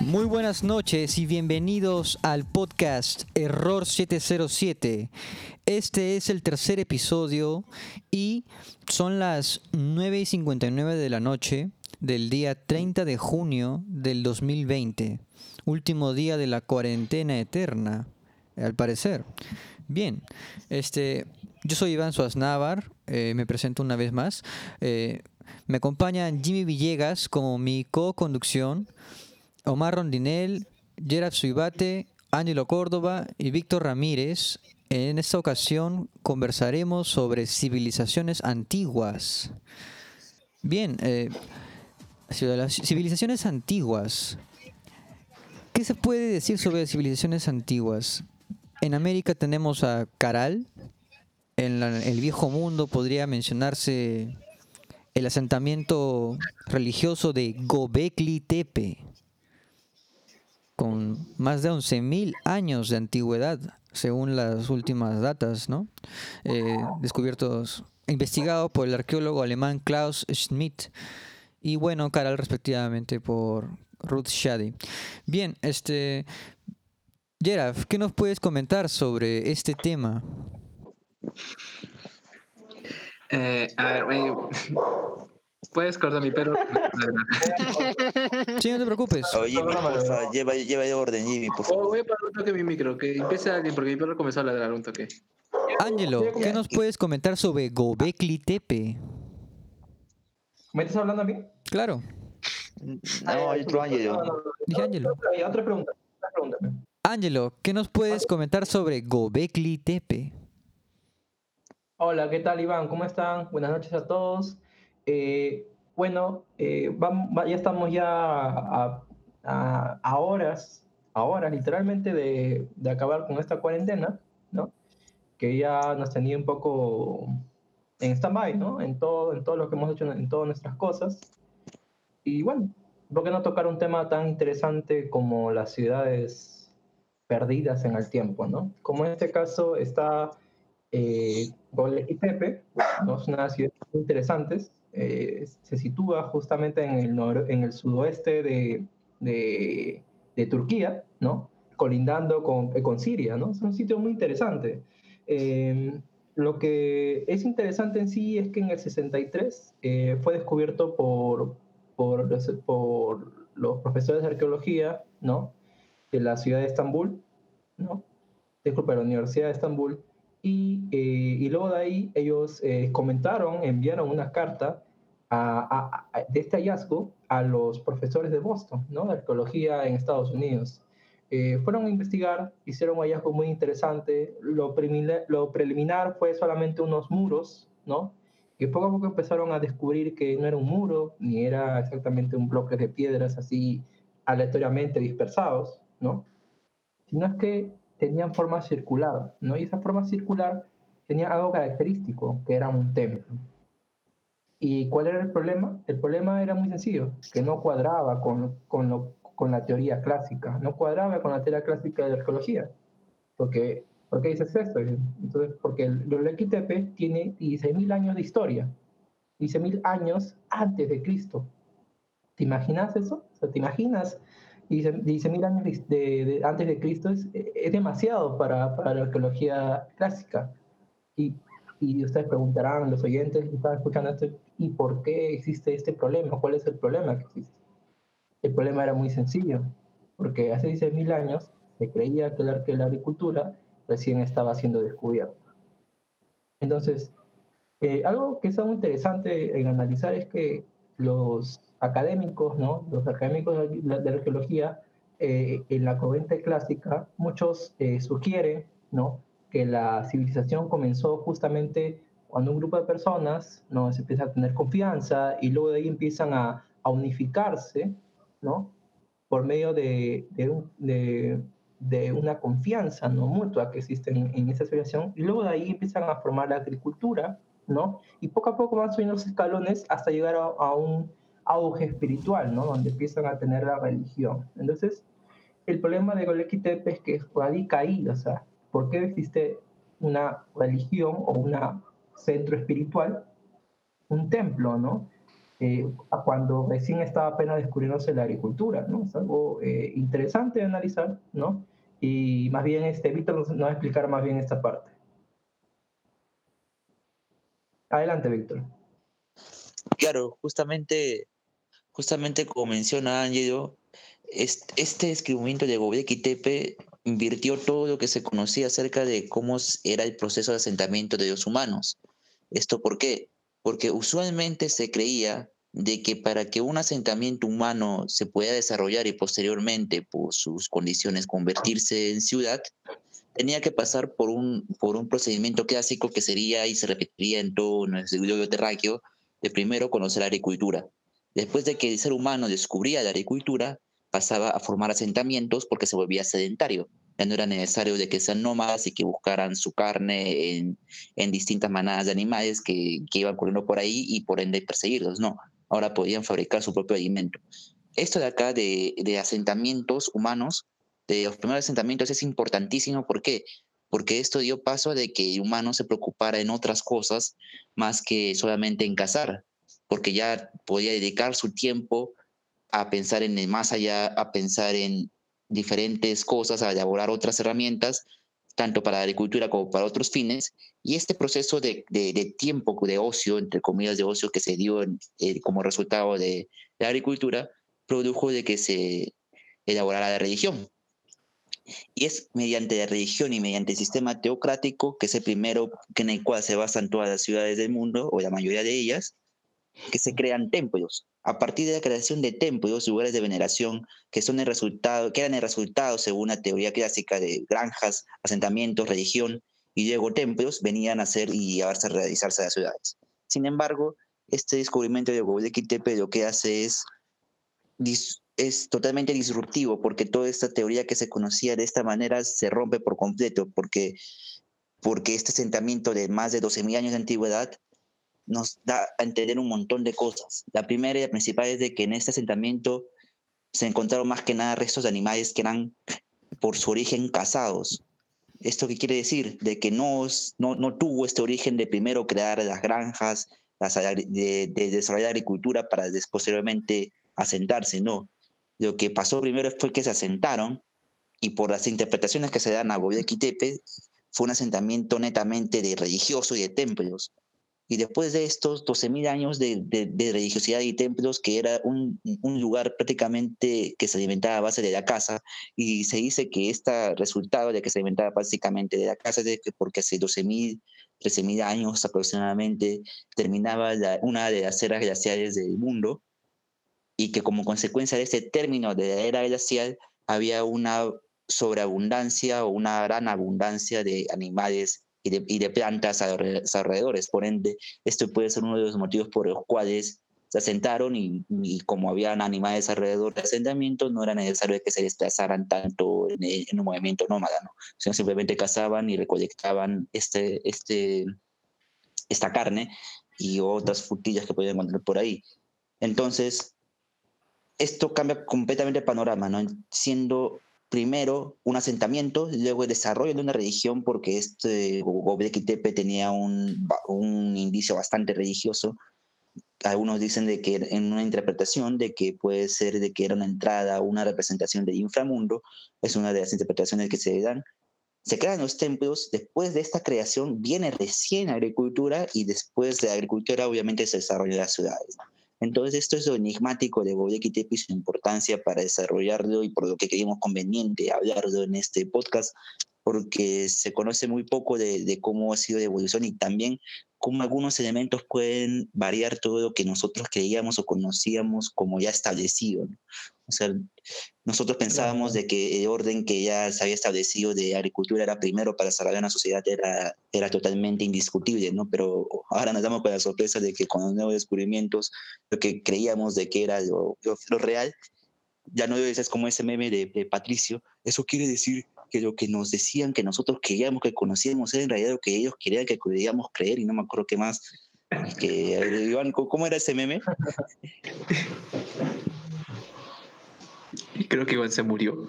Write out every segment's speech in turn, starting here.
Muy buenas noches y bienvenidos al podcast Error 707. Este es el tercer episodio y son las 9 y 59 de la noche del día 30 de junio del 2020, último día de la cuarentena eterna, al parecer. Bien, este, yo soy Iván Suaznavar, eh, me presento una vez más. Eh, me acompaña Jimmy Villegas como mi co-conducción. Omar Rondinel, Gerard Suibate, Ángelo Córdoba y Víctor Ramírez. En esta ocasión conversaremos sobre civilizaciones antiguas. Bien, eh, civilizaciones antiguas. ¿Qué se puede decir sobre civilizaciones antiguas? En América tenemos a Caral. En el viejo mundo podría mencionarse el asentamiento religioso de Gobekli Tepe con más de 11.000 años de antigüedad, según las últimas datas, ¿no? Eh, descubiertos, investigado por el arqueólogo alemán Klaus Schmidt y bueno, Caral respectivamente por Ruth Shady. Bien, este, Gerard, ¿qué nos puedes comentar sobre este tema? Eh, a ver, Puedes cortar mi perro. sí, no te preocupes. Oye, porfa, lleva, lleva orden, Jimmy, por favor. Oh, voy a parar un toque mi micro, que empiece alguien, porque mi perro comenzó a ladrar un toque. Ángelo, ¿qué nos puedes comentar sobre Gobekli Tepe? ¿Me estás hablando a mí? Claro. No, hay otro Ángelo. Dije Ángelo. Otra pregunta. Ángelo, ¿qué nos puedes comentar sobre Gobekli Tepe? Hola, ¿qué tal Iván? ¿Cómo están? Buenas noches a todos. Eh, bueno, eh, vamos, ya estamos ya a, a, horas, a horas literalmente de, de, acabar con esta cuarentena, ¿no? Que ya nos tenía un poco en stand-by, ¿no? En todo, en todo lo que hemos hecho, en todas nuestras cosas. Y bueno, ¿por qué no tocar un tema tan interesante como las ciudades perdidas en el tiempo, ¿no? Como en este caso está eh, y Tepe, ¿no? son unas ciudades muy interesantes, eh, se sitúa justamente en el, en el sudoeste de, de, Turquía, ¿no? colindando con, eh, con, Siria. ¿no? Es un sitio muy interesante. Em, lo que es interesante en sí es que en el 63 eh, fue descubierto por, por, por los profesores de arqueología ¿no? de la ciudad de Estambul, ¿no? disculpa, la Universidad de Estambul, y, y, luego de ahí ellos comentaron, enviaron una carta de este hallazgo a los profesores de Boston, ¿no? de arqueología en Estados Unidos. Eh, fueron a investigar, hicieron un hallazgo muy interesante. Lo, preliminar, fue solamente unos muros, ¿no? que poco a poco empezaron a descubrir que no era un muro, ni era exactamente un bloque de piedras así aleatoriamente dispersados, ¿no? sino que tenían forma circular, ¿no? y esa forma circular tenía algo característico, que era un templo. ¿Y cuál era el problema? El problema era muy sencillo, que no cuadraba con, con, lo, con la teoría clásica, no cuadraba con la teoría clásica de la arqueología. Porque, ¿Por qué dices esto? Entonces, porque el Tepe tiene 16.000 años de historia, 16.000 años antes de Cristo. ¿Te imaginas eso? O sea, ¿Te imaginas 16.000 años de, antes de Cristo? Es, es demasiado para, para la arqueología clásica. Y y ustedes preguntarán, los oyentes que están escuchando esto, ¿y por qué existe este problema? ¿Cuál es el problema que existe? El problema era muy sencillo, porque hace 16.000 años se creía que la, agricultura recién estaba siendo descubierta. Entonces, eh, algo que es muy interesante en analizar es que los académicos, ¿no? los académicos de la, arqueología, eh, en la corriente clásica, muchos eh, sugieren ¿no? que la civilización comenzó justamente cuando un grupo de personas ¿no? se empieza a tener confianza y luego de ahí empiezan a, a unificarse, ¿no? Por medio de, de, de, una confianza ¿no? mutua que existe en, en, esa civilización y luego de ahí empiezan a formar la agricultura, ¿no? Y poco a poco van subiendo los escalones hasta llegar a, a un auge espiritual, ¿no? Donde empiezan a tener la religión. Entonces, el problema de Goleki Tepe es que radica ahí, o sea, ¿Por qué existe una religión o un centro espiritual? Un templo, ¿no? eh, cuando recién estaba apenas descubriéndose la agricultura, ¿no? Es algo eh, interesante de analizar, ¿no? Y más bien, este, Víctor nos, va a explicar más bien esta parte. Adelante, Víctor. Claro, justamente, justamente como menciona Ángelo, este descubrimiento de Gobekli Tepe invirtió todo lo que se conocía acerca de cómo era el proceso de asentamiento de los humanos. ¿Esto por qué? Porque usualmente se creía de que para que un asentamiento humano se pueda desarrollar y posteriormente por sus condiciones convertirse en ciudad, tenía que pasar por un, por un procedimiento clásico que sería y se repetiría en todo nuestro globo terráqueo, de primero conocer la agricultura. Después de que el ser humano descubría la agricultura, pasaba a formar asentamientos porque se volvía sedentario. Ya no era necesario de que sean nómadas y que buscaran su carne en, en distintas manadas de animales que, que iban corriendo por ahí y por ende perseguirlos. No, ahora podían fabricar su propio alimento. Esto de acá de, de asentamientos humanos, de los primeros asentamientos, es importantísimo. ¿Por qué? Porque esto dio paso a de que el humano se preocupara en otras cosas más que solamente en cazar, porque ya podía dedicar su tiempo a pensar en el más allá, a pensar en diferentes cosas, a elaborar otras herramientas, tanto para la agricultura como para otros fines. Y este proceso de, de, de tiempo, de ocio, entre comillas, de ocio que se dio en, eh, como resultado de, la agricultura, produjo de que se elaborara la religión. Y es mediante la religión y mediante el sistema teocrático, que es el primero en el cual se basan todas las ciudades del mundo, o la mayoría de ellas, que se crean templos. A partir de la creación de templos, lugares de veneración, que, son el resultado, que eran el resultado, según la teoría clásica, de granjas, asentamientos, religión, y luego templos venían a ser y a realizarse las ciudades. Sin embargo, este descubrimiento de Göbekli Tepe lo que hace es, es totalmente disruptivo, porque toda esta teoría que se conocía de esta manera se rompe por completo, porque, porque este asentamiento de más de 12.000 años de antigüedad nos da a entender un montón de cosas. La primera y la principal es de que en este asentamiento se encontraron más que nada restos de animales que eran por su origen cazados. ¿Esto qué quiere decir? De que no, no, no tuvo este origen de primero crear las granjas, las, de, de, desarrollar agricultura para posteriormente asentarse, no. Lo que pasó primero fue que se asentaron y por las interpretaciones que se dan a Tepe fue un asentamiento netamente de religioso y de templos y después de estos 12.000 años de, de, de, religiosidad y templos, que era un, un, lugar prácticamente que se alimentaba a base de la casa, y se dice que este resultado de que se alimentaba básicamente de la casa es que porque hace 12.000, 13.000 años aproximadamente terminaba la, una de las eras glaciales del mundo, y que como consecuencia de este término de la era glacial había una sobreabundancia o una gran abundancia de animales y de, y de plantas a los alrededores. Por ende, esto puede ser uno de los motivos por los cuales se asentaron y, y, como habían animales alrededor del asentamiento, no era necesario que se desplazaran tanto en, en un movimiento nómada, ¿no? sino simplemente cazaban y recolectaban este, este, esta carne y otras frutillas que podían encontrar por ahí. Entonces, esto cambia completamente el panorama, ¿no? siendo primero un asentamiento, luego el desarrollo de una religión, porque este Gobekli tenía un, un indicio bastante religioso. Algunos dicen de que en una interpretación de que puede ser de que era una entrada, una representación del inframundo, es una de las interpretaciones que se dan. Se crean los templos, después de esta creación viene recién agricultura y después de la agricultura obviamente se desarrollan las ciudades. Entonces, esto es lo enigmático de Gobekli Tepe y su importancia para desarrollarlo y por lo que creímos conveniente hablarlo en este podcast, porque se conoce muy poco de, cómo ha sido la evolución y también cómo algunos elementos pueden variar todo lo que nosotros creíamos o conocíamos como ya establecido. O sea, nosotros pensábamos de que el orden que ya se había establecido de agricultura era primero para desarrollar una sociedad era, era totalmente indiscutible, ¿no? Pero ahora nos damos con la sorpresa de que con los nuevos descubrimientos, lo que creíamos de que era lo, lo, lo real, ya no es como ese meme de, de Patricio. Eso quiere decir que lo que nos decían que nosotros queríamos que conocíamos era en realidad lo que ellos querían que queríamos creer y no me acuerdo qué más. Que, Iván, ¿cómo era ese meme? Creo que Iván se murió.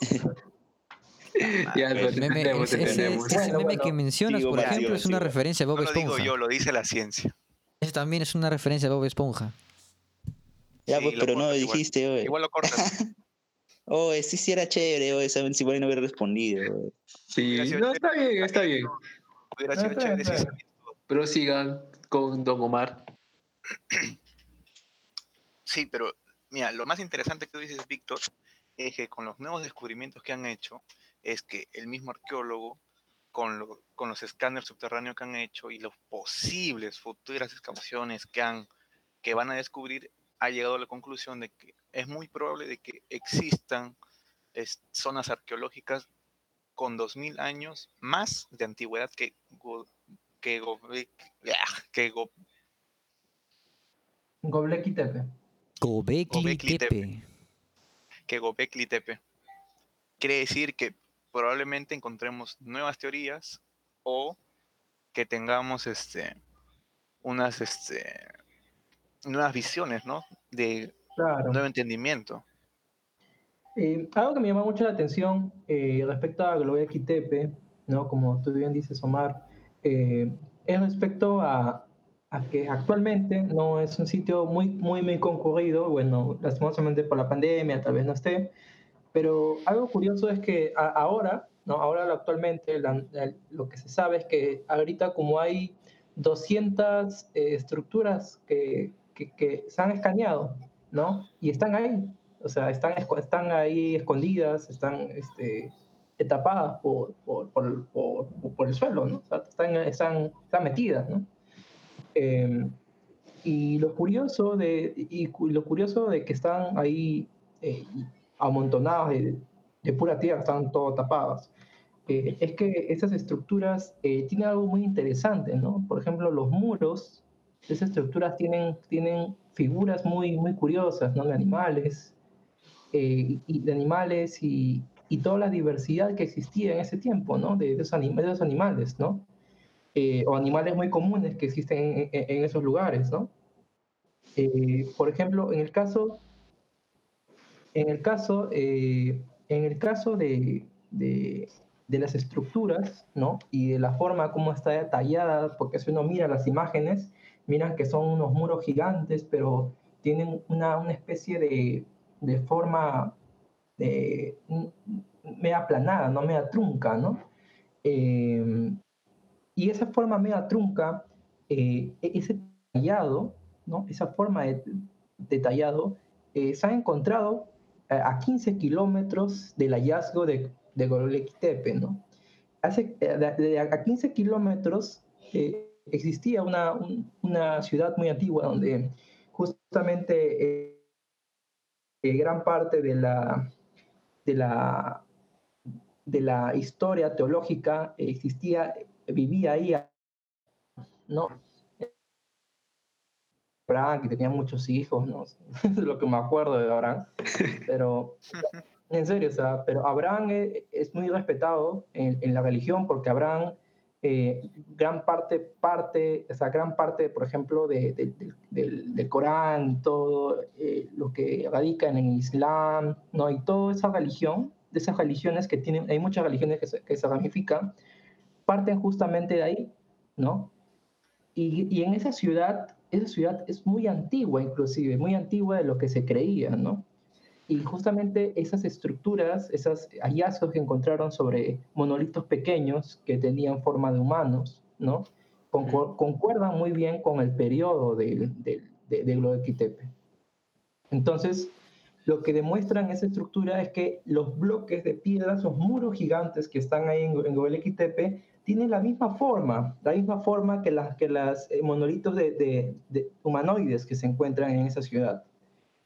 ya, lo entendemos, ese, ese, ese, meme que mencionas, por ejemplo, es una referencia a Bob no Esponja. lo digo yo, lo dice la ciencia. Ese también es una referencia a Bob Esponja. Ya, Sí, pues, pero no lo cortas igual. dijiste, oye. Igual lo cortas. Oh, sí, sí era chévere, oye. Saben si igual no hubiera respondido. oye. Sí, no, está bien, está bien. Hubiera sido chévere si todo. Prosigan con Don Omar. Sí, pero mira, lo más interesante que tú dices, Víctor, es que con los nuevos descubrimientos que han hecho, es que el mismo arqueólogo, con, lo- con los escáneres subterráneos que han hecho y las posibles futuras excavaciones que, han, que van a descubrir, ha llegado a la conclusión de que es muy probable de que existan zonas arqueológicas con 2000 años más de antigüedad que, que, que Tepe. Gobekli Gobekli Tepe. que Gobekli Tepe. Quiere decir que probablemente encontremos nuevas teorías o que tengamos este unas este nuevas visiones, ¿no? De Claro. nuevo entendimiento. Eh, algo que me llama mucho la atención eh, respecto a Globeki Tepe, ¿no? Como tú bien dices, Omar, eh, es respecto a, a que actualmente no es un sitio muy, muy, muy concurrido, bueno, lastimosamente por la pandemia tal vez no esté, pero algo curioso es que a- ahora, ¿no? Ahora actualmente la- la- lo que se sabe es que ahorita como hay 200 eh, estructuras que, que, que se han escaneado, ¿no? Y están ahí, o sea, están, están ahí escondidas, están este, tapadas por, por, por- por el suelo, ¿no? O sea, están, están, están metidas, ¿no? Eh, y lo curioso de, y lo curioso de que están ahí eh, amontonadas de, de pura tierra, están todo tapadas, eh, es que esas estructuras eh, tienen algo muy interesante, ¿no? Por ejemplo, los muros esas estructuras tienen, tienen figuras muy, muy curiosas, ¿no? De animales, eh, y de animales y, y toda la diversidad que existía en ese tiempo, ¿no? De, de esos, anim- de esos animales, ¿no? Eh, o animales muy comunes que existen en, en- esos lugares, ¿no? Eh, por ejemplo, en el caso, en el caso, eh, en el caso de, de, de las estructuras, ¿no? Y de la forma como está detallada, porque si uno mira las imágenes, miran que son unos muros gigantes, pero tienen una, una especie de, de forma de, media aplanada, ¿no? Media trunca, ¿no? Eh, y esa forma media trunca, eh, ese tallado, ¿no? Esa forma de, detallado, eh, se ha encontrado eh, a 15 kilómetros del hallazgo de, de Göbekli Tepe, ¿no? Hace, de, de a 15 kilómetros existía una, un- una ciudad muy antigua donde justamente gran parte de la, de la, de la historia teológica existía, vivía ahí, ¿no? Abraham, que tenía muchos hijos, ¿no? es lo que me acuerdo de Abraham, pero en serio, o sea, pero Abraham es, es muy respetado en, en la religión porque Abraham, eh, gran parte, parte, o sea, gran parte, por ejemplo, de, de- de- del, del Corán todo eh, lo que radica en el Islam, ¿no? Y toda esa religión, de esas religiones que tienen, hay muchas religiones que se, que se ramifican, parten justamente de ahí, ¿no? Y, y en esa ciudad, esa ciudad es muy antigua inclusive, muy antigua de lo que se creía, ¿no? Y justamente esas estructuras, esos hallazgos que encontraron sobre monolitos pequeños que tenían forma de humanos, ¿no? Concuerdan muy bien con el periodo de, de Göbekli Tepe. Entonces, lo que demuestran esa estructura es que los bloques de piedra, esos muros gigantes que están ahí en, en Tepe, tienen la misma forma, la misma forma que las que las eh, monolitos de, de- de humanoides que se encuentran en esa ciudad.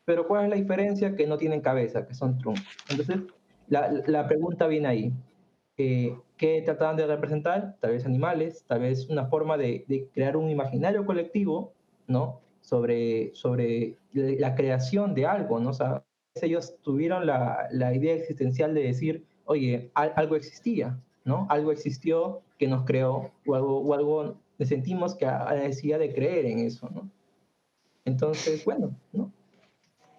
Pero ¿cuál es la diferencia? Que no tienen cabeza, que son troncos. Entonces, la, la pregunta viene ahí. Eh, ¿Qué trataban de representar? Tal vez animales, tal vez una forma de, de crear un imaginario colectivo, ¿no? Sobre, sobre la creación de algo, ¿no? O sea, ellos tuvieron la, la idea existencial de decir, oye, al- algo existía, ¿no? Algo existió que nos creó, o algo, o algo sentimos que a la necesidad de creer en eso, ¿no? Entonces, bueno, ¿no?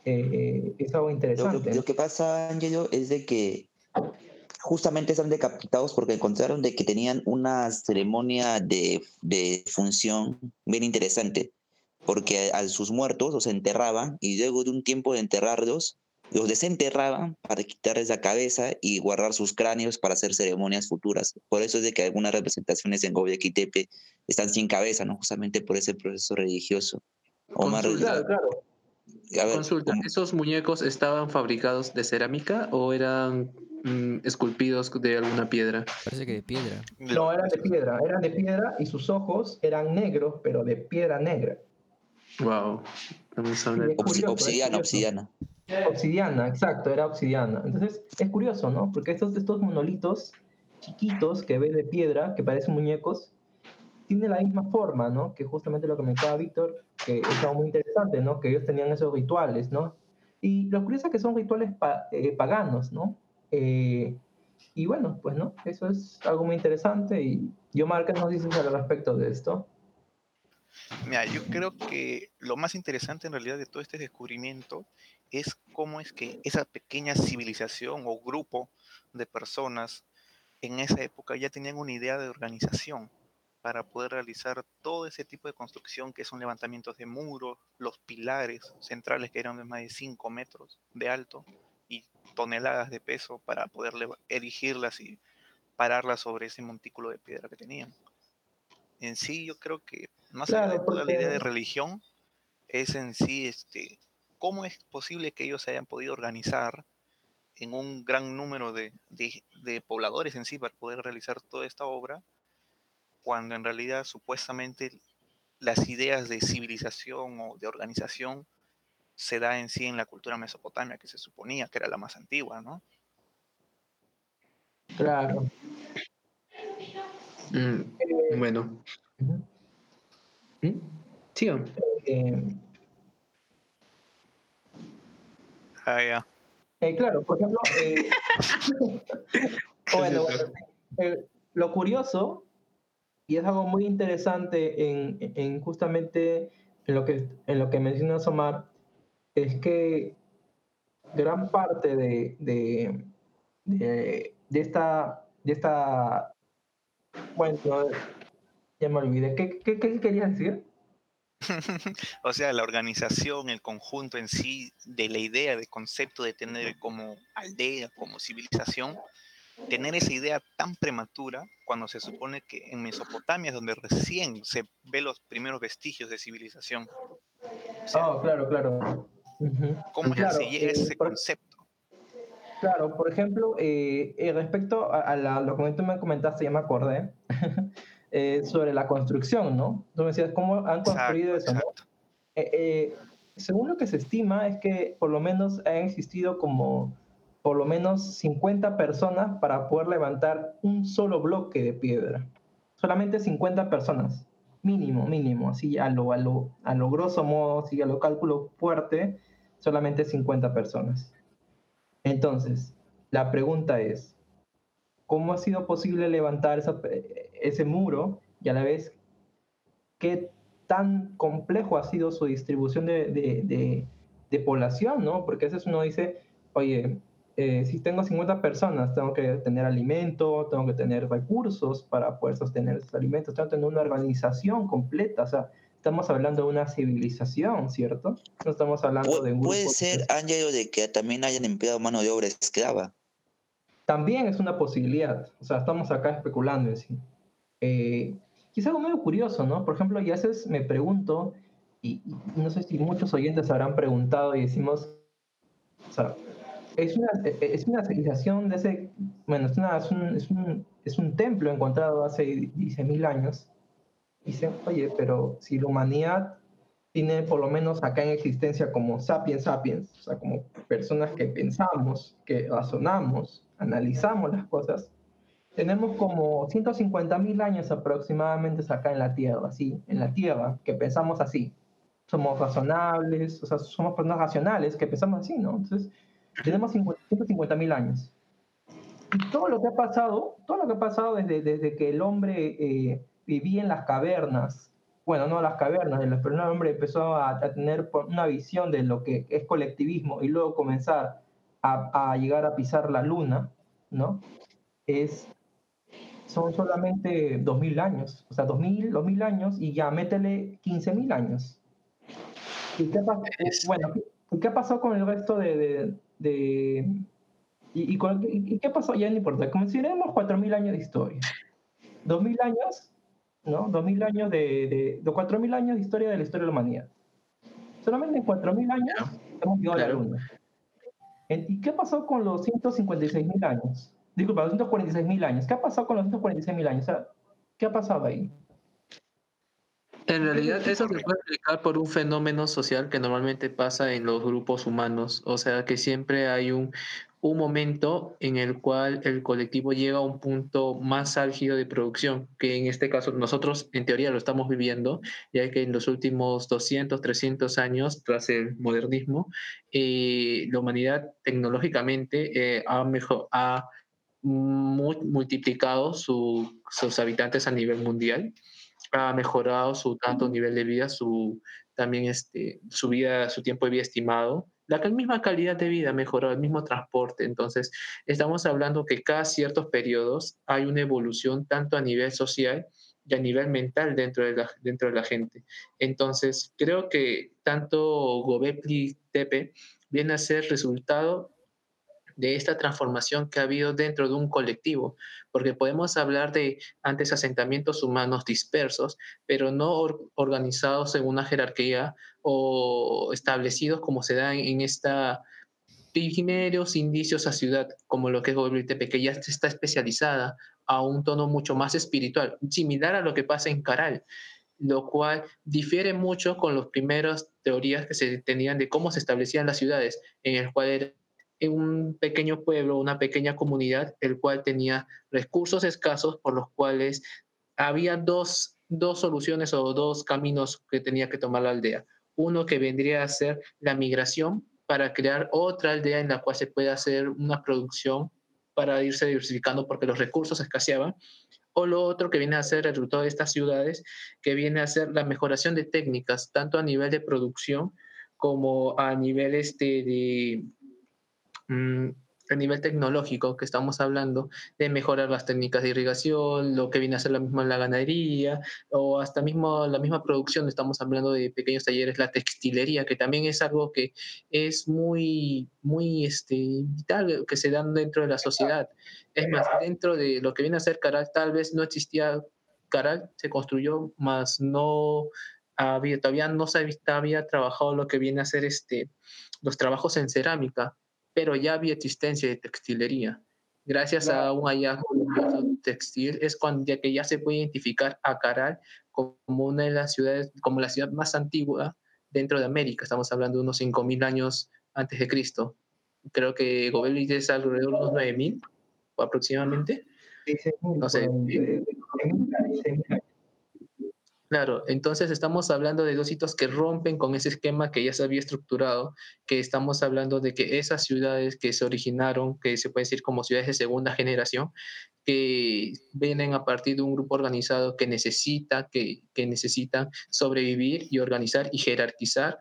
Eh, es algo interesante. lo- lo que pasa, Angelo, es de que justamente están decapitados porque encontraron de que tenían una ceremonia de, de función bien interesante. porque a sus muertos los enterraban y luego de un tiempo de enterrarlos, los desenterraban para quitarles la cabeza y guardar sus cráneos para hacer ceremonias futuras. Por eso es de que algunas representaciones en Tepe están sin cabeza, ¿no? Justamente por ese proceso religioso. Omar, Consulta, Claro, claro. a ver, Consulta, ¿cómo? ¿esos muñecos estaban fabricados de cerámica o eran mm, esculpidos de alguna piedra? Parece que de piedra. No, eran de piedra, eran de piedra y sus ojos eran negros, pero de piedra negra. Wow. Vamos a hablar. Obsidiana, curioso. obsidiana. Obsidiana, exacto, era obsidiana. Entonces, es curioso, ¿no? Porque estos, estos monolitos chiquitos que ves de piedra, que parecen muñecos, tienen la misma forma, ¿no? Que justamente lo que me comentaba Víctor, que es algo muy interesante, ¿no? Que ellos tenían esos rituales, ¿no? Y lo curioso es que son rituales eh, paganos, ¿no? Eh, y bueno, pues, ¿no? Eso es algo muy interesante y yo, Marca, nos dices al respecto de esto. Mira, yo creo que lo más interesante en realidad de todo este descubrimiento es cómo es que esa pequeña civilización o grupo de personas en esa época ya tenían una idea de organización para poder realizar todo ese tipo de construcción que son levantamientos de muros, los pilares centrales que eran de más de 5 metros de alto y toneladas de peso para poder erigirlas y pararlas sobre ese montículo de piedra que tenían. En sí, yo creo que más allá de toda la idea de religión, es en sí este, cómo es posible que ellos se hayan podido organizar en un gran número de, de- de pobladores en sí para poder realizar toda esta obra, cuando en realidad supuestamente las ideas de civilización o de organización se da en sí en la cultura mesopotamia, que se suponía que era la más antigua, ¿no? Claro. Mm, Eh, bueno. ¿Mm? Sigan. Eh, Ah, ya. Eh, claro, por ejemplo, eh, bueno, bueno, eh, lo curioso, y es algo muy interesante en, en justamente en lo que, en lo que menciona Omar, es que gran parte de, de, de, de esta, de esta, bueno, ya me olvidé, ¿qué, qué, qué querías decir? o sea, la organización, el conjunto en sí de la idea, de concepto de tener como aldea, como civilización, tener esa idea tan prematura cuando se supone que en Mesopotamia es donde recién se ve los primeros vestigios de civilización. O sea, Oh, claro, claro. ¿cómo claro, se llega a eh, ese por- concepto? Claro, por ejemplo, eh, eh, respecto a, a la- lo que tú me comentaste, ya me acordé, eh, sobre la construcción, ¿no? Tú me decías, ¿cómo han construido Exacto, eso, no? eh, según lo que se estima es que por lo menos han existido como por lo menos 50 personas para poder levantar un solo bloque de piedra. Solamente 50 personas, mínimo, mínimo, así a lo, a lo, a lo grosso modo, así a lo cálculo fuerte, solamente 50 personas. Entonces, la pregunta es, ¿cómo ha sido posible levantar ese muro y a la vez qué tan complejo ha sido su distribución de población, ¿no? Porque a veces uno dice, oye, eh, si tengo 50 personas, tengo que tener alimento, tengo que tener recursos para poder sostener esos alimentos, tengo que tener una organización completa, o sea, estamos hablando de una civilización, ¿cierto? No estamos hablando de un puede ser, Ángelo, de que también hayan empleado mano de obra esclava. también es una posibilidad. O sea, estamos acá especulando en sí. Eh, quizá algo medio curioso, ¿no? Por ejemplo, y a veces me pregunto, y, y no sé si muchos oyentes habrán preguntado y decimos, o sea, es una, e- es una civilización de ese, bueno, es, una- es un, es, un, es un templo encontrado hace 10.000 años. Dicen, oye, pero si la humanidad tiene por lo menos acá en existencia como sapiens sapiens, o sea, como personas que pensamos, que razonamos, analizamos las cosas, tenemos como 150.000 años aproximadamente acá en la Tierra, así, en la Tierra, que pensamos así. Somos razonables, o sea, somos personas racionales que pensamos así, ¿no? Entonces, tenemos 150.000 años. Y todo lo que ha pasado, todo lo que ha pasado desde, desde que el hombre eh, vivía en las cavernas, bueno, no las cavernas, pero el hombre empezó a, a tener una visión de lo que es colectivismo y luego comenzar a, a llegar a pisar la luna, ¿no? Es, son solamente 2.000 años, o sea, 2.000, 2.000 años y ya métele 15.000 años. ¿Y qué, pasó? bueno, ¿qué pasó con el resto de... de, y, y, qué pasó? Ya no importa. Consideremos 4.000 años de historia. 2.000 años, ¿no? 2.000 años de, de, 4.000 años de historia de la historia de la humanidad. Solamente en 4.000 años hemos llegado a la Luna. ¿Y qué pasó con los 156.000 años? Disculpa, los 146.000 años. ¿Qué ha pasado con los 146.000 años? ¿Qué ha pasado ahí? En realidad eso se puede explicar por un fenómeno social que normalmente pasa en los grupos humanos, o sea que siempre hay un, un momento en el cual el colectivo llega a un punto más álgido de producción, que en este caso nosotros en teoría lo estamos viviendo, ya que en los últimos 200, 300 años, tras el modernismo, eh, la humanidad tecnológicamente eh, ha, mejor, ha multiplicado sus habitantes a nivel mundial ha mejorado su tanto nivel de vida, su también este, su vida, su tiempo de vida estimado, la misma calidad de vida mejorado, el mismo transporte. Entonces, estamos hablando que cada ciertos periodos hay una evolución tanto a nivel social y a nivel mental dentro de la, dentro de la gente. Entonces, creo que tanto Gobekli Tepe viene a ser resultado de esta transformación que ha habido dentro de un colectivo, porque podemos hablar de antes asentamientos humanos dispersos, pero no organizados en una jerarquía o establecidos como se da en, esta primeros indicios a ciudad, como lo que es Goblitepe, que ya está especializada a un tono mucho más espiritual, similar a lo que pasa en Caral, lo cual difiere mucho con las primeras teorías que se tenían de cómo se establecían las ciudades, en el cual en un pequeño pueblo, una pequeña comunidad, el cual tenía recursos escasos por los cuales había dos, soluciones o dos caminos que tenía que tomar la aldea. Uno que vendría a ser la migración para crear otra aldea en la cual se pueda hacer una producción para irse diversificando porque los recursos escaseaban. O lo otro que viene a ser el resultado de estas ciudades, que viene a ser la mejoración de técnicas, tanto a nivel de producción como a nivel este de, Mm, a nivel tecnológico que estamos hablando de mejorar las técnicas de irrigación, lo que viene a ser la misma la ganadería o hasta mismo la misma producción, estamos hablando de pequeños talleres, la textilería, que también es algo que es muy, muy este, vital, que se dan dentro de la sociedad. Es más, dentro de lo que viene a ser Caral, tal vez no existía Caral, se construyó, más no había, todavía no se había trabajado lo que viene a ser este, los trabajos en cerámica pero ya había existencia de textilería. Gracias a un hallazgo textil es cuando ya que ya se puede identificar a Caral como una de las ciudades, como la ciudad más antigua dentro de América. Estamos hablando de unos 5.000 años antes de Cristo. Creo que Gobelli es alrededor de unos 9.000 aproximadamente. No sé. Claro, entonces estamos hablando de dos hitos que rompen con ese esquema que ya se había estructurado, que estamos hablando de que esas ciudades que se originaron, que se pueden decir como ciudades de segunda generación, que vienen a partir de un grupo organizado que necesita, que, que necesitan sobrevivir y organizar y jerarquizar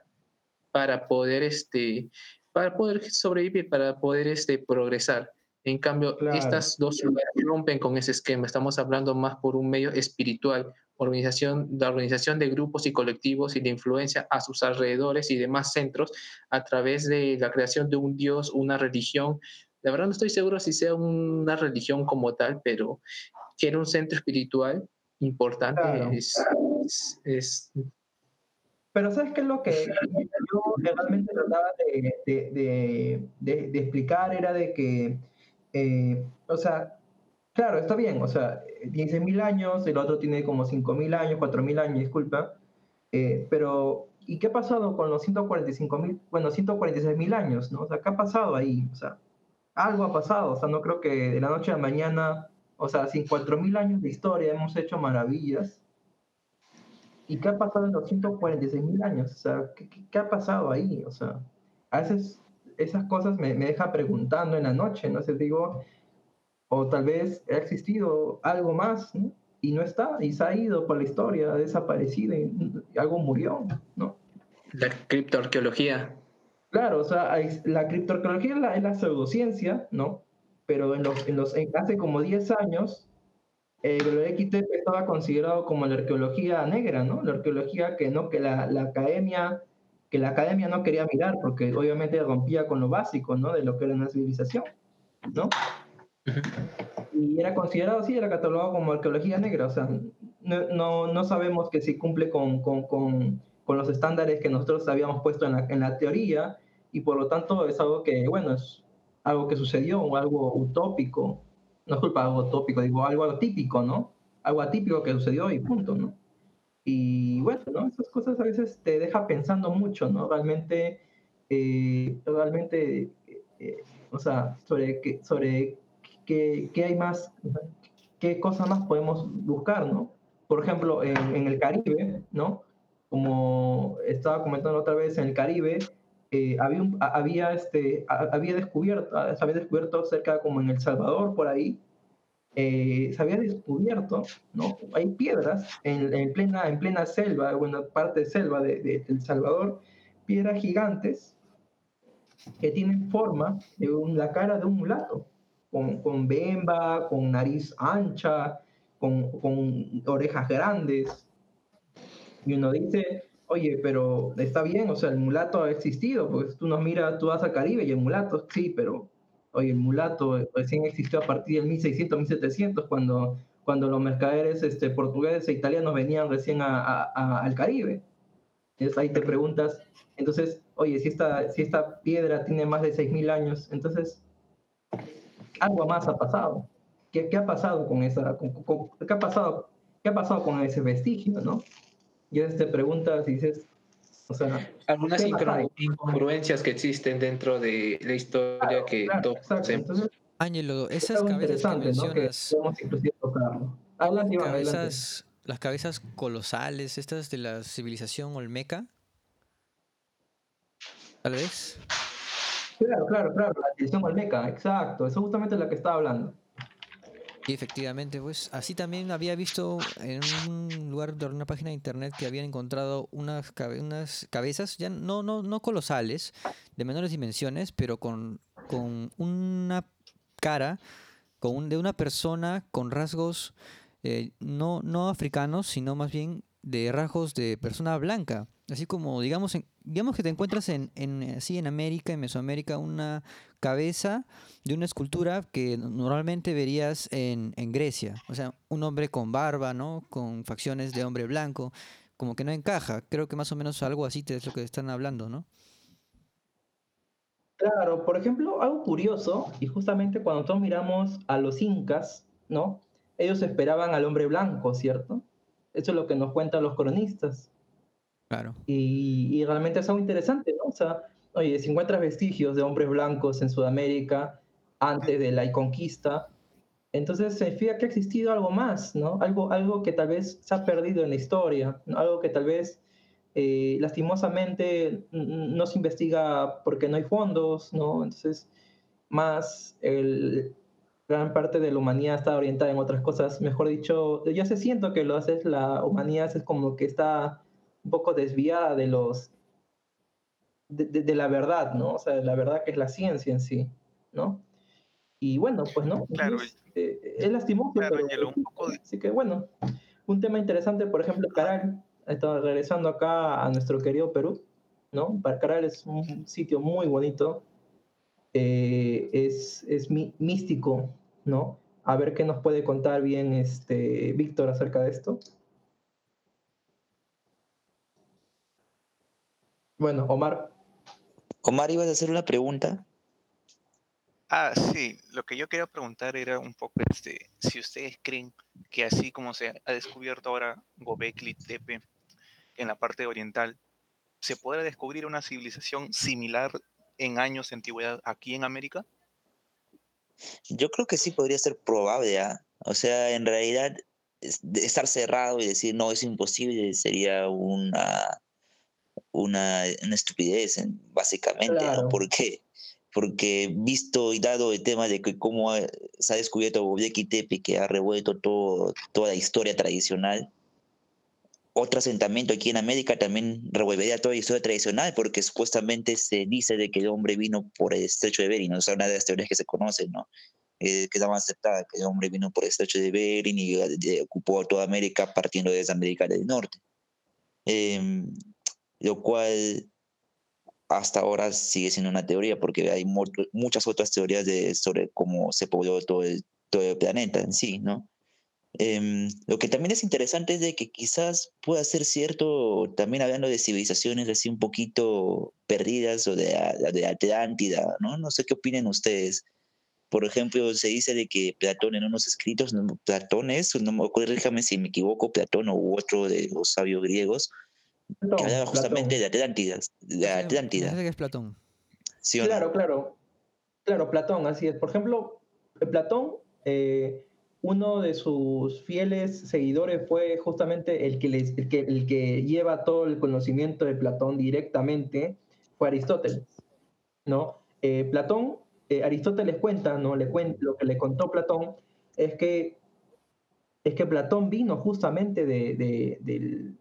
para poder, este, para poder sobrevivir, para poder este, progresar. En cambio, estas dos ciudades rompen con ese esquema. Estamos hablando más por un medio espiritual, organización, la organización de grupos y colectivos y de influencia a sus alrededores y demás centros a través de la creación de un dios, una religión. La verdad no estoy seguro si sea una religión como tal, pero que era un centro espiritual importante. Es, Pero ¿sabes qué es lo que yo realmente trataba de, de, de, de explicar? Era de que, eh, o sea, Claro, está bien, o sea, 16.000 años, el otro tiene como 5.000 años, 4.000 años, disculpa, eh, pero ¿y qué ha pasado con los 145.000, bueno, 146.000 años, ¿no? O sea, ¿qué ha pasado ahí? O sea, algo ha pasado, o sea, no creo que de la noche a la mañana, o sea, sin 4.000 años de historia hemos hecho maravillas. ¿Y qué ha pasado en los 146.000 años? O sea, ¿qué, ¿qué, ha pasado ahí? O sea, a veces esas cosas me, me dejan preguntando en la noche, ¿no? sé, digo, o tal vez ha existido algo más y no está, y se ha ido por la historia, ha desaparecido y, algo murió, ¿no? La criptoarqueología. Claro, o sea, la criptoarqueología es la, es la pseudociencia, ¿no? Pero en los, en los, hace como 10 años, el XT estaba considerado como la arqueología negra, ¿no? La arqueología que no, que la, la academia que la academia no quería mirar porque obviamente rompía con lo básico, ¿no? De lo que era una civilización, ¿no? Y era considerado así, era catalogado como arqueología negra, o sea, no, no, no sabemos que si cumple con, con, con, con, los estándares que nosotros habíamos puesto en la, en la teoría y por lo tanto es algo que, bueno, es algo que sucedió o algo utópico, no es culpa algo utópico, digo algo atípico, ¿no? Algo atípico que sucedió y punto, ¿no? Y bueno, ¿no? Esas cosas a veces te deja pensando mucho, ¿no? Realmente, eh, realmente, eh, o sea, sobre, sobre qué, qué, hay más, qué cosas más podemos buscar, ¿no? Por ejemplo, en, en, el Caribe, ¿no? Como estaba comentando otra vez, en el Caribe eh, había, un, había, este, había, descubierto, se había descubierto cerca como en El Salvador, por ahí, eh, se había descubierto, ¿no? Hay piedras en, en, plena, en plena selva, buena parte de selva de, de, El Salvador, piedras gigantes que tienen forma de un, la cara de un mulato, con, con bemba, con nariz ancha, con, con orejas grandes. Y uno dice, oye, pero está bien, o sea, el mulato ha existido, pues tú nos miras, tú vas a Caribe y el mulato, sí, pero Oye, el mulato recién existió a partir del 1600, 1700, cuando, cuando los mercaderes este, portugueses e italianos venían recién a, al Caribe. Entonces ahí te preguntas, entonces, oye, si esta, si esta piedra tiene más de 6.000 años, entonces algo más ha pasado. ¿Qué, qué ha pasado con esa, con, con, qué ha pasado, qué ha pasado con ese vestigio, no? Y te preguntas y dices, o sea, algunas incongruencias que existen dentro de la historia claro, que claro, todos Entonces, Ángelo, esas cabezas que mencionas, ¿no? que Hablan, cabezas, las cabezas colosales, estas de la civilización olmeca, tal vez. Claro, claro, claro, la civilización olmeca, exacto, eso es justamente la que estaba hablando. Y efectivamente, pues así también había visto en un lugar de una página de internet que habían encontrado unas, cabe cabezas, ya no, no, no colosales, de menores dimensiones, pero con, con una cara con un, de una persona con rasgos eh, no, no africanos, sino más bien de rasgos de persona blanca. Así como, digamos, en, digamos que te encuentras en, en, así en América, en Mesoamérica, una cabeza de una escultura que normalmente verías en, en Grecia. O sea, un hombre con barba, ¿no? Con facciones de hombre blanco. Como que no encaja. Creo que más o menos algo así es lo que están hablando, ¿no? Claro, por ejemplo, algo curioso, y justamente cuando nosotros miramos a los incas, ¿no? Ellos esperaban al hombre blanco, ¿cierto? Eso es lo que nos cuentan los cronistas. Claro. Y, y, realmente es algo interesante, ¿no? O sea, oye, si encuentras vestigios de hombres blancos en Sudamérica antes de la conquista, entonces significa que ha existido algo más, ¿no? Algo, algo que tal vez se ha perdido en la historia, ¿no? algo que tal vez eh, lastimosamente no se investiga porque no hay fondos, ¿no? Entonces, más el, gran parte de la humanidad está orientada en otras cosas, mejor dicho, yo se siento que lo haces, la humanidad es como que está un poco desviada de los de, de, de, la verdad, ¿no? O sea, la verdad que es la ciencia en sí, ¿no? Y bueno, pues no, claro, es, eh, es lastimoso, claro, pero, un poco de... así que bueno, un tema interesante, por ejemplo, Caral, regresando acá a nuestro querido Perú, ¿no? Caral es un sitio muy bonito, eh, es, es mí, místico, ¿no? A ver qué nos puede contar bien este Víctor acerca de esto. Bueno, Omar. Omar, ¿ibas a hacer una pregunta? Ah, sí, lo que yo quería preguntar era un poco este, si ustedes creen que así como se ha descubierto ahora Gobekli Tepe en la parte oriental, ¿se podrá descubrir una civilización similar en años de antigüedad aquí en América? Yo creo que sí podría ser probable, ¿eh? O sea, en realidad estar cerrado y decir no, es imposible sería una, una, una estupidez, básicamente, Claro. ¿no? Porque, porque visto y dado el tema de que cómo se ha descubierto Göbekli Tepe, que ha revuelto todo, toda la historia tradicional, otro asentamiento aquí en América también revolvería toda la historia tradicional, porque supuestamente se dice de que el hombre vino por el estrecho de Bering, ¿no? o sea, una de las teorías que se conocen, ¿no? Eh, que más aceptada, que el hombre vino por el estrecho de Bering y eh, ocupó toda América partiendo desde América del Norte. Em, lo cual hasta ahora sigue siendo una teoría, porque hay muchas otras teorías de, sobre cómo se pobló todo el, todo el planeta en sí, ¿no? Em, lo que también es interesante es de que quizás pueda ser cierto, también hablando de civilizaciones así un poquito perdidas o de, de Atlántida, ¿no? No sé qué opinan ustedes. Por ejemplo, se dice de que Platón en unos escritos, Platón es, no me acuerdo, déjame si me equivoco, Platón o otro de los sabios griegos, que hablaba justamente de Atlántida. De Atlántida. que es Platón. claro, claro. Claro, Platón, así es. Por ejemplo, Platón eh, uno de sus fieles seguidores fue justamente el que, lleva todo el conocimiento de Platón directamente, fue Aristóteles, ¿no? Eh, Platón, eh, Aristóteles cuenta, ¿no? Le cuenta, lo que le contó Platón es que, es que Platón vino justamente de,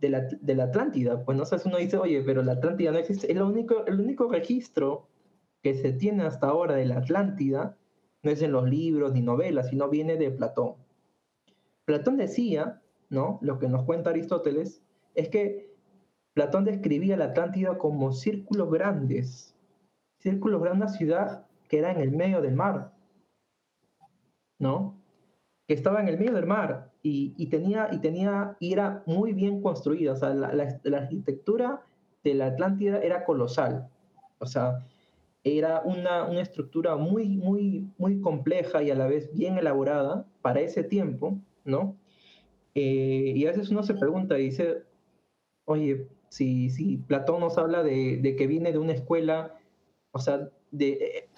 la, de, la, Atlántida. Pues no sé si uno dice, oye, pero la Atlántida no existe. Es lo único, el único registro que se tiene hasta ahora de la Atlántida no es en los libros ni novelas, sino viene de Platón. Platón decía, ¿no? Lo que nos cuenta Aristóteles, es que Platón describía la Atlántida como círculos grandes, círculos grandes, una ciudad que era en el medio del mar, ¿no? Que estaba en el medio del mar y, tenía, y tenía, y era muy bien construida, o sea, la, la arquitectura de la Atlántida era colosal, o sea, era una, una, estructura muy, muy, muy compleja y a la vez bien elaborada para ese tiempo, ¿no? Eh, y a veces uno se pregunta y dice, oye, si, si Platón nos habla de, de, que viene de una escuela, o sea, de, eh,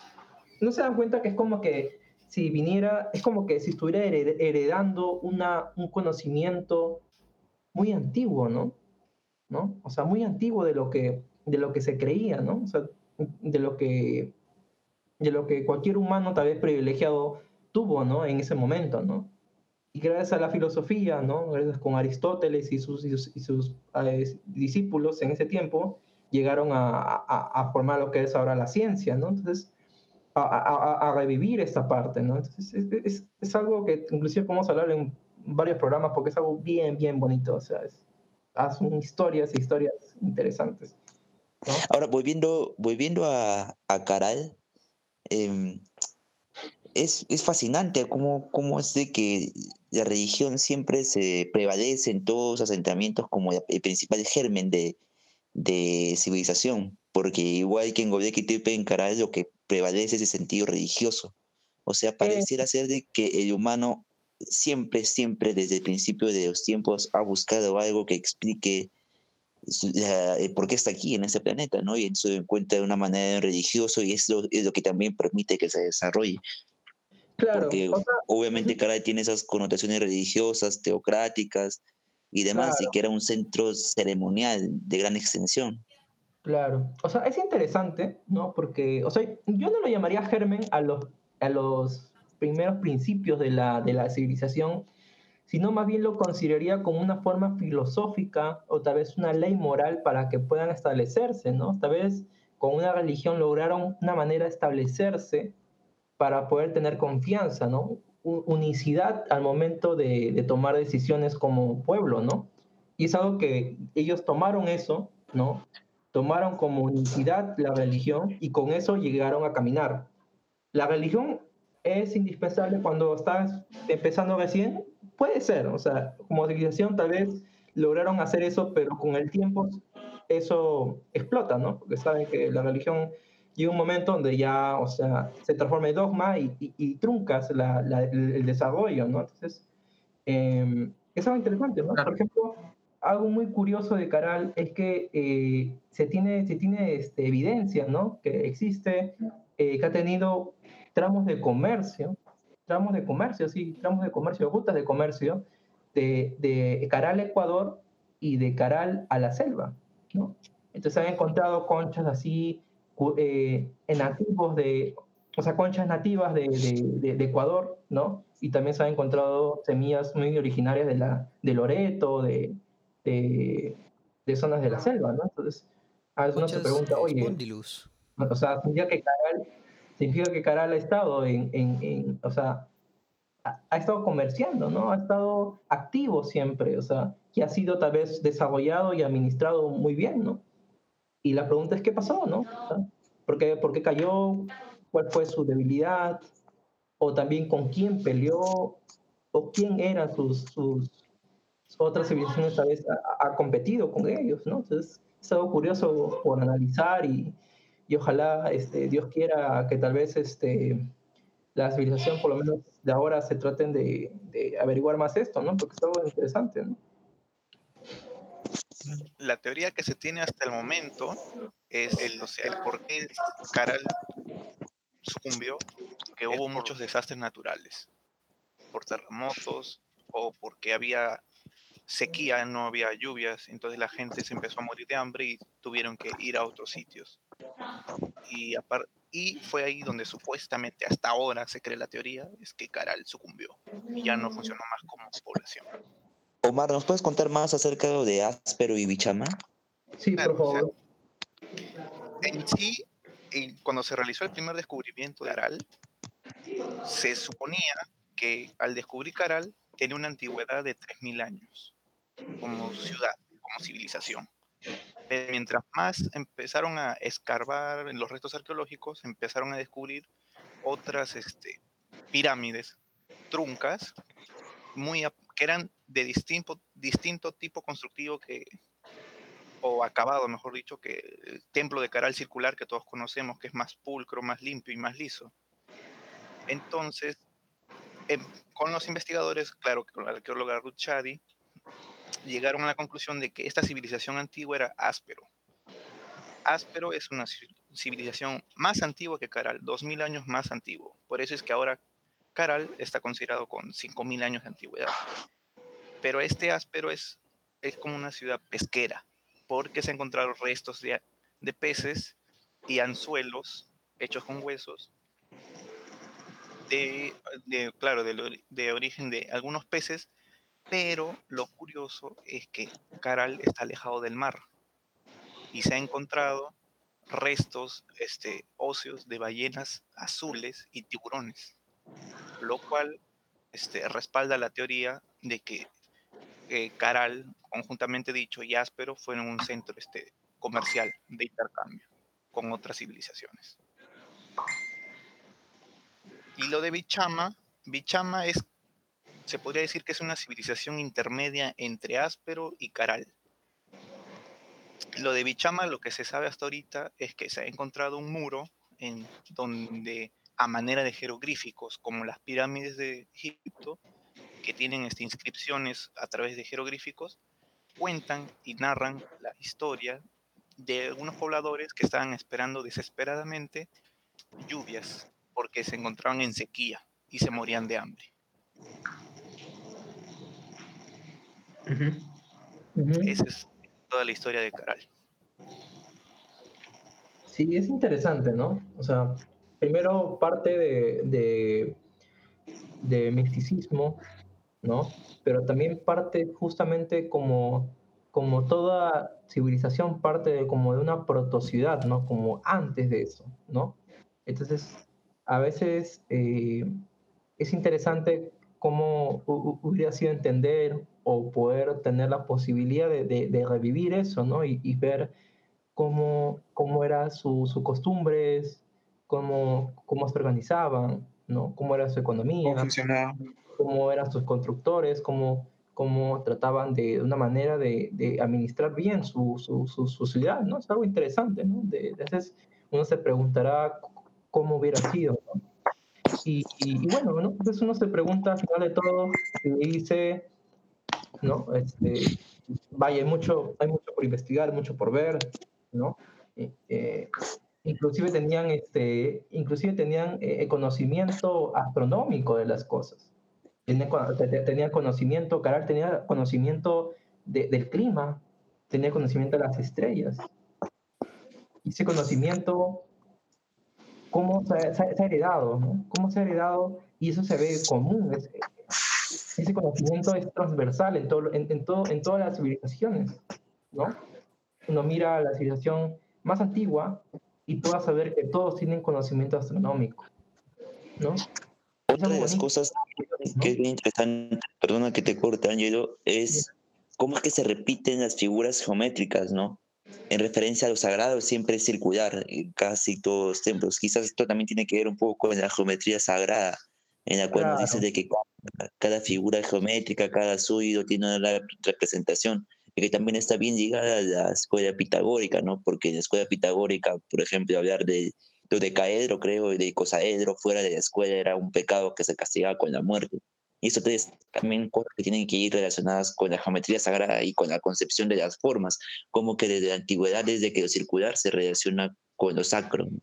no se dan cuenta que es como que si viniera, es como que si estuviera heredando una, un conocimiento muy antiguo, ¿no? ¿no? O sea, muy antiguo de lo que, de lo que se creía, ¿no? O sea, de lo que, de lo que cualquier humano tal vez privilegiado tuvo, ¿no? En ese momento, ¿no? Y gracias a la filosofía, ¿no? Gracias con Aristóteles y sus, y sus, eh, discípulos en ese tiempo, llegaron a, a, formar lo que es ahora la ciencia, ¿no? Entonces, a, revivir esta parte, ¿no? Entonces, es, es, algo que inclusive podemos hablar en varios programas porque es algo bien, bien bonito, o sea, es, son historias y historias interesantes. Ahora, volviendo, volviendo a, a Caral, em, es, es, fascinante cómo, cómo es de que la religión siempre se prevalece en todos los asentamientos como el principal germen de, de civilización, porque igual que en Gobekli Tepe, en Caral, lo que prevalece es el sentido religioso. O sea, pareciera ser de que el humano siempre, siempre desde el principio de los tiempos ha buscado algo que explique eh, por qué está aquí en este planeta, ¿no? Y eso encuentra de una manera religiosa y eso es lo que también permite que se desarrolle. Claro. Porque obviamente Caray tiene esas connotaciones religiosas, teocráticas y demás, y que era un centro ceremonial de gran extensión. Claro. O sea, es interesante, ¿no? Porque, o sea, yo no lo llamaría germen a los, a los primeros principios de la, de la civilización, sino más bien lo consideraría como una forma filosófica o tal vez una ley moral para que puedan establecerse, ¿no? Tal vez con una religión lograron una manera de establecerse para poder tener confianza, ¿no? Unicidad al momento de, de tomar decisiones como pueblo, ¿no? Y es algo que ellos tomaron eso, ¿no? Tomaron como unicidad la religión y con eso llegaron a caminar. La religión es indispensable cuando estás empezando recién, puede ser, o sea, como civilización tal vez lograron hacer eso, pero con el tiempo eso explota, ¿no? Porque saben que la religión llega un momento donde ya, o sea, se transforma en dogma y, y, truncas la, el, desarrollo, ¿no? Entonces, eh, es algo interesante, ¿no? Por ejemplo, algo muy curioso de Caral es que eh, se tiene, se tiene este, evidencia, ¿no? Que existe, eh, que ha tenido tramos de comercio tramos de comercio, sí, tramos de comercio, rutas de comercio de, de Caral, Ecuador y de Caral a la selva, ¿no? Entonces se han encontrado conchas así eh, nativos de, o sea, conchas nativas de, de, de, Ecuador, ¿no? Y también se han encontrado semillas muy originarias de, la, de Loreto, de, de, zonas de la selva, ¿no? Entonces, a veces uno se pregunta, oye, o sea, ya que Caral significa que Caral ha estado en, en, o sea, ha, estado comerciando, ¿no? Ha estado activo siempre, o sea, que ha sido tal vez desarrollado y administrado muy bien, ¿no? y la pregunta es, ¿qué pasó, no? ¿Por qué, ¿Por qué cayó? ¿Cuál fue su debilidad? O también con quién peleó, o quién eran sus, sus otras civilizaciones tal vez ha, competido con ellos, ¿no? Entonces es algo curioso por analizar y, y ojalá este, Dios quiera que tal vez este, la civilización, por lo menos de ahora, se traten de, de averiguar más esto, ¿no? Porque es algo interesante, ¿no? La teoría que se tiene hasta el momento es el, o sea, el por qué Caral sucumbió, que hubo muchos desastres naturales, por terremotos o porque había sequía, no había lluvias, entonces la gente se empezó a morir de hambre y tuvieron que ir a otros sitios. Y, y fue ahí donde supuestamente hasta ahora se cree la teoría, es que Caral sucumbió y ya no funcionó más como población. Omar, ¿nos puedes contar más acerca de Áspero y Bichama? Sí, por favor. en sí, cuando se realizó el primer descubrimiento de Caral, se suponía que al descubrir Caral tiene una antigüedad de 3.000 años como ciudad, como civilización. Pero mientras más empezaron a escarbar en los restos arqueológicos, empezaron a descubrir otras este, pirámides truncas, muy, que eran de distinto, distinto tipo constructivo que, o acabado, mejor dicho, que el templo de Caral circular que todos conocemos, que es más pulcro, más limpio y más liso. Entonces, em, con los investigadores, claro con la arqueóloga Ruth llegaron a la conclusión de que esta civilización antigua era áspero. Áspero es una civilización más antigua que Caral, 2000 años más antiguo. Por eso es que ahora Caral está considerado con 5000 años de antigüedad. Pero este áspero es, es como una ciudad pesquera, porque se encontraron restos de, de peces y anzuelos hechos con huesos de, claro, de, origen de algunos peces, pero lo curioso es que Caral está alejado del mar y se ha encontrado restos este, óseos de ballenas azules y tiburones, lo cual este, respalda la teoría de que eh, Caral, conjuntamente dicho, y Áspero fueron un centro este, comercial de intercambio con otras civilizaciones. Y lo de Bichama, Bichama es, se podría decir que es una civilización intermedia entre Áspero y Caral. Lo de Bichama, lo que se sabe hasta ahorita es que se ha encontrado un muro en donde a manera de jeroglíficos, como las pirámides de Egipto, que tienen estas inscripciones a través de jeroglíficos, cuentan y narran la historia de algunos pobladores que estaban esperando desesperadamente lluvias porque se encontraban en sequía y se morían de hambre. Esa es toda la historia de Caral. Sí, es interesante, ¿no? O sea, primero parte de, de, de misticismo, ¿no? Pero también parte justamente como, como toda civilización parte de, como de una protociudad, ¿no? Como antes de eso, ¿no? Entonces, a veces eh, es interesante cómo hubiera sido entender o poder tener la posibilidad de, revivir eso, ¿no? Y, ver cómo, cómo eran sus costumbres, cómo, cómo se organizaban, ¿no? Cómo era su economía. Cómo funcionaba. Cómo eran sus constructores, cómo, cómo trataban de, una manera de, administrar bien su, su, su, ciudad, ¿no? Es algo interesante, ¿no? De, a veces uno se preguntará cómo hubiera sido. ¿no? Y, y, bueno, ¿no? entonces uno se pregunta al final de todo y dice, ¿no? Este, vaya, hay mucho, hay mucho por investigar, mucho por ver, ¿no? Eh, eh, inclusive tenían, este, inclusive tenían eh, conocimiento astronómico de las cosas. Tenían, tenía conocimiento, Caral tenía conocimiento de, del clima, tenía conocimiento de las estrellas. Y ese conocimiento cómo se, ha heredado, ¿no? Cómo se ha heredado y eso se ve común. Ese conocimiento es transversal en, todo, en, todo, en todas las civilizaciones, ¿no? Uno mira la civilización más antigua y tú vas a ver que todos tienen conocimiento astronómico, ¿no? Otra de las cosas que es interesante, perdona que te corte, Angelo, es cómo es que se repiten las figuras geométricas, ¿no? en referencia a lo sagrado siempre es circular en casi todos los templos. Quizás esto también tiene que ver un poco con la geometría sagrada, en la cual nos dice Claro. de que cada, figura geométrica, cada sólido tiene una representación y que también está bien ligada a la escuela pitagórica, ¿no? Porque en la escuela pitagórica, por ejemplo, hablar de dodecaedro, creo, y de icosaedro fuera de la escuela era un pecado que se castigaba con la muerte. Y eso es también cosas que tienen que ir relacionadas con la geometría sagrada y con la concepción de las formas, como que desde la antigüedad, desde que lo circular se relaciona con lo sacro ¿no?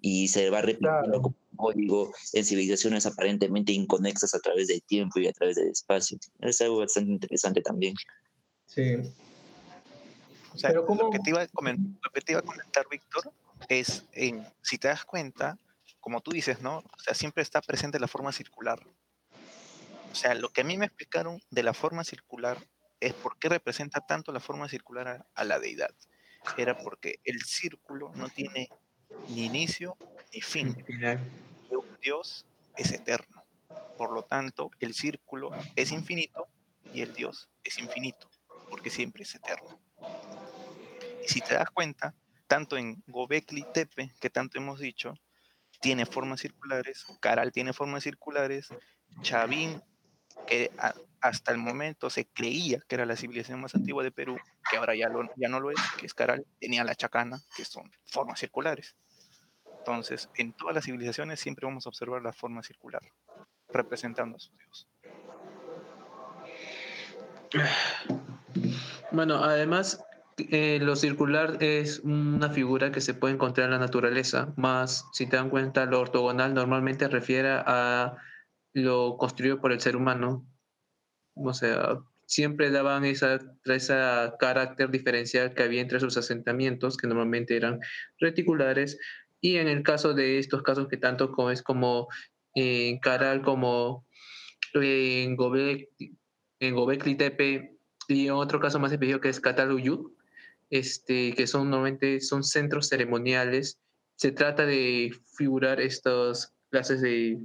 Y se va repitiendo Claro. como un código en civilizaciones aparentemente inconexas a través del tiempo y a través del espacio. Es algo bastante interesante también. Sí. O sea, Pero lo, ¿cómo- que te iba a comen- lo que te iba a comentar, Víctor, es, en, si te das cuenta, como tú dices, ¿no? O sea, siempre está presente la forma circular. O sea, lo que a mí me explicaron de la forma circular es por qué representa tanto la forma circular a, a la deidad. Era porque el círculo no tiene ni inicio ni fin. Dios es eterno. Por lo tanto, el círculo es infinito y el Dios es infinito, porque siempre es eterno. Y si te das cuenta, tanto en Gobekli Tepe, que tanto hemos dicho, tiene formas circulares, Caral tiene formas circulares, Chavín, que a- hasta el momento se creía que era la civilización más antigua de Perú, que ahora ya, lo- ya no lo es, que es Caral, tenía la Chacana, que son formas circulares. Entonces, en todas las civilizaciones siempre vamos a observar la forma circular, representando a su Dios. Bueno, además, eh, lo circular es una figura que se puede encontrar en la naturaleza, más si te dan cuenta, lo ortogonal normalmente refiere a lo construido por el ser humano. O sea, siempre daban esa, ese carácter diferencial que había entre sus asentamientos, que normalmente eran reticulares, y en el caso de estos casos que tanto es como en Caral como en Gobek, en Gobekli Tepe y en otro caso más específico que es Cataluyut, este, que son normalmente son centros ceremoniales. Se trata de figurar estas clases de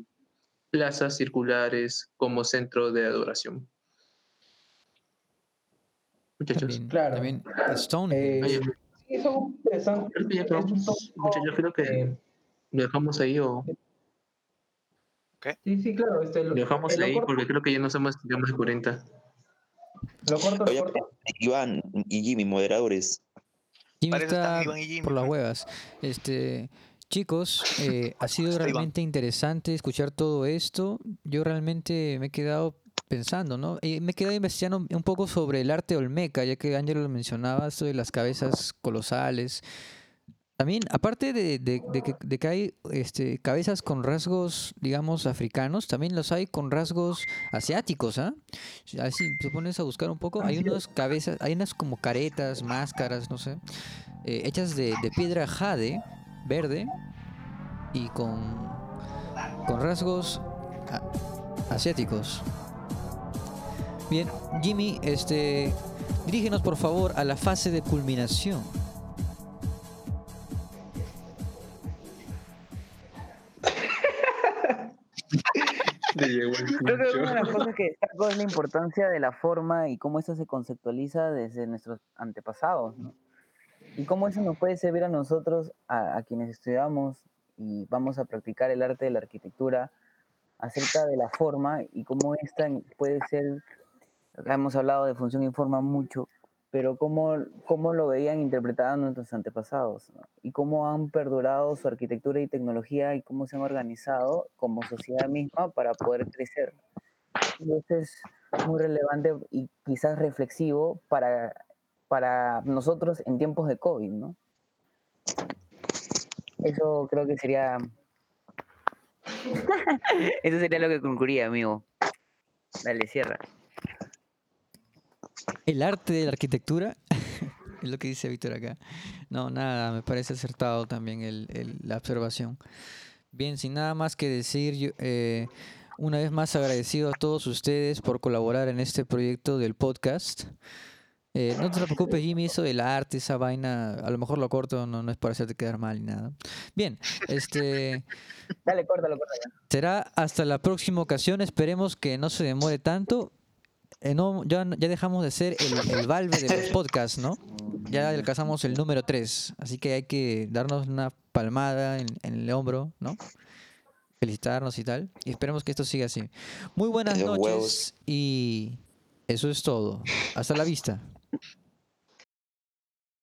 plazas circulares como centro de adoración. Muchachos, También, Claro. también Stonehenge. Eh, Oye, sí, son interesantes. creo que ya Es acabamos. Muchachos, creo que lo dejamos ahí o sí, sí, claro. Este, lo, dejamos ahí corto, porque creo que ya nos hemos ya más de 40. lo corto, Oye, corto. Iván y Jimmy, moderadores. Jimmy eso está Iván y Jimmy, por las huevas. Este, chicos, eh, ha sido realmente interesante escuchar todo esto. Yo realmente me he quedado pensando, ¿no? Y me quedado investigando un poco sobre el arte olmeca, ya que Ángelo lo mencionaba, esto de las cabezas colosales. También, aparte de, que, hay este, cabezas con rasgos, digamos, africanos, también los hay con rasgos asiáticos, ¿ah? Si- Así te pones a buscar un poco, hay unas cabezas, hay unas como caretas, máscaras, no sé, eh, hechas de, piedra jade, verde, y con, con rasgos asiáticos. Bien, Jimmy, este, dirígenos por favor a la fase de culminación. Creo que una de las cosas que destaco es la importancia de la forma y cómo eso se conceptualiza desde nuestros antepasados, ¿no? Y cómo eso nos puede servir a nosotros, a, a quienes estudiamos y vamos a practicar el arte de la arquitectura, acerca de la forma y cómo esta puede ser, hemos hablado de función y forma mucho, pero cómo, cómo lo veían interpretado nuestros antepasados ¿no? y cómo han perdurado su arquitectura y tecnología y cómo se han organizado como sociedad misma para poder crecer. Y esto es muy relevante y quizás reflexivo para, para nosotros en tiempos de COVID, ¿no? Eso creo que sería... Eso sería lo que concluiría, amigo. Dale, cierra. El arte de la arquitectura, es lo que dice Víctor acá. No, nada, me parece acertado también el- el- la observación. Bien, sin nada más que decir, yo, eh, una vez más agradecido a todos ustedes por colaborar en este proyecto del podcast. Eh, no te preocupes, Jimmy, eso del arte, esa vaina, a lo mejor lo corto, no, no es para hacerte quedar mal ni nada. Bien, este... Dale, córtalo, córtalo. Será hasta la próxima ocasión. Esperemos que no se demore tanto. Eh, no, ya, ya dejamos de ser el, el Valve de los podcasts, ¿no? Ya alcanzamos el número 3, así que hay que darnos una palmada en, en el hombro, ¿no? Felicitarnos y tal. Y esperemos que esto siga así. Muy buenas noches y eso es todo. Hasta la vista.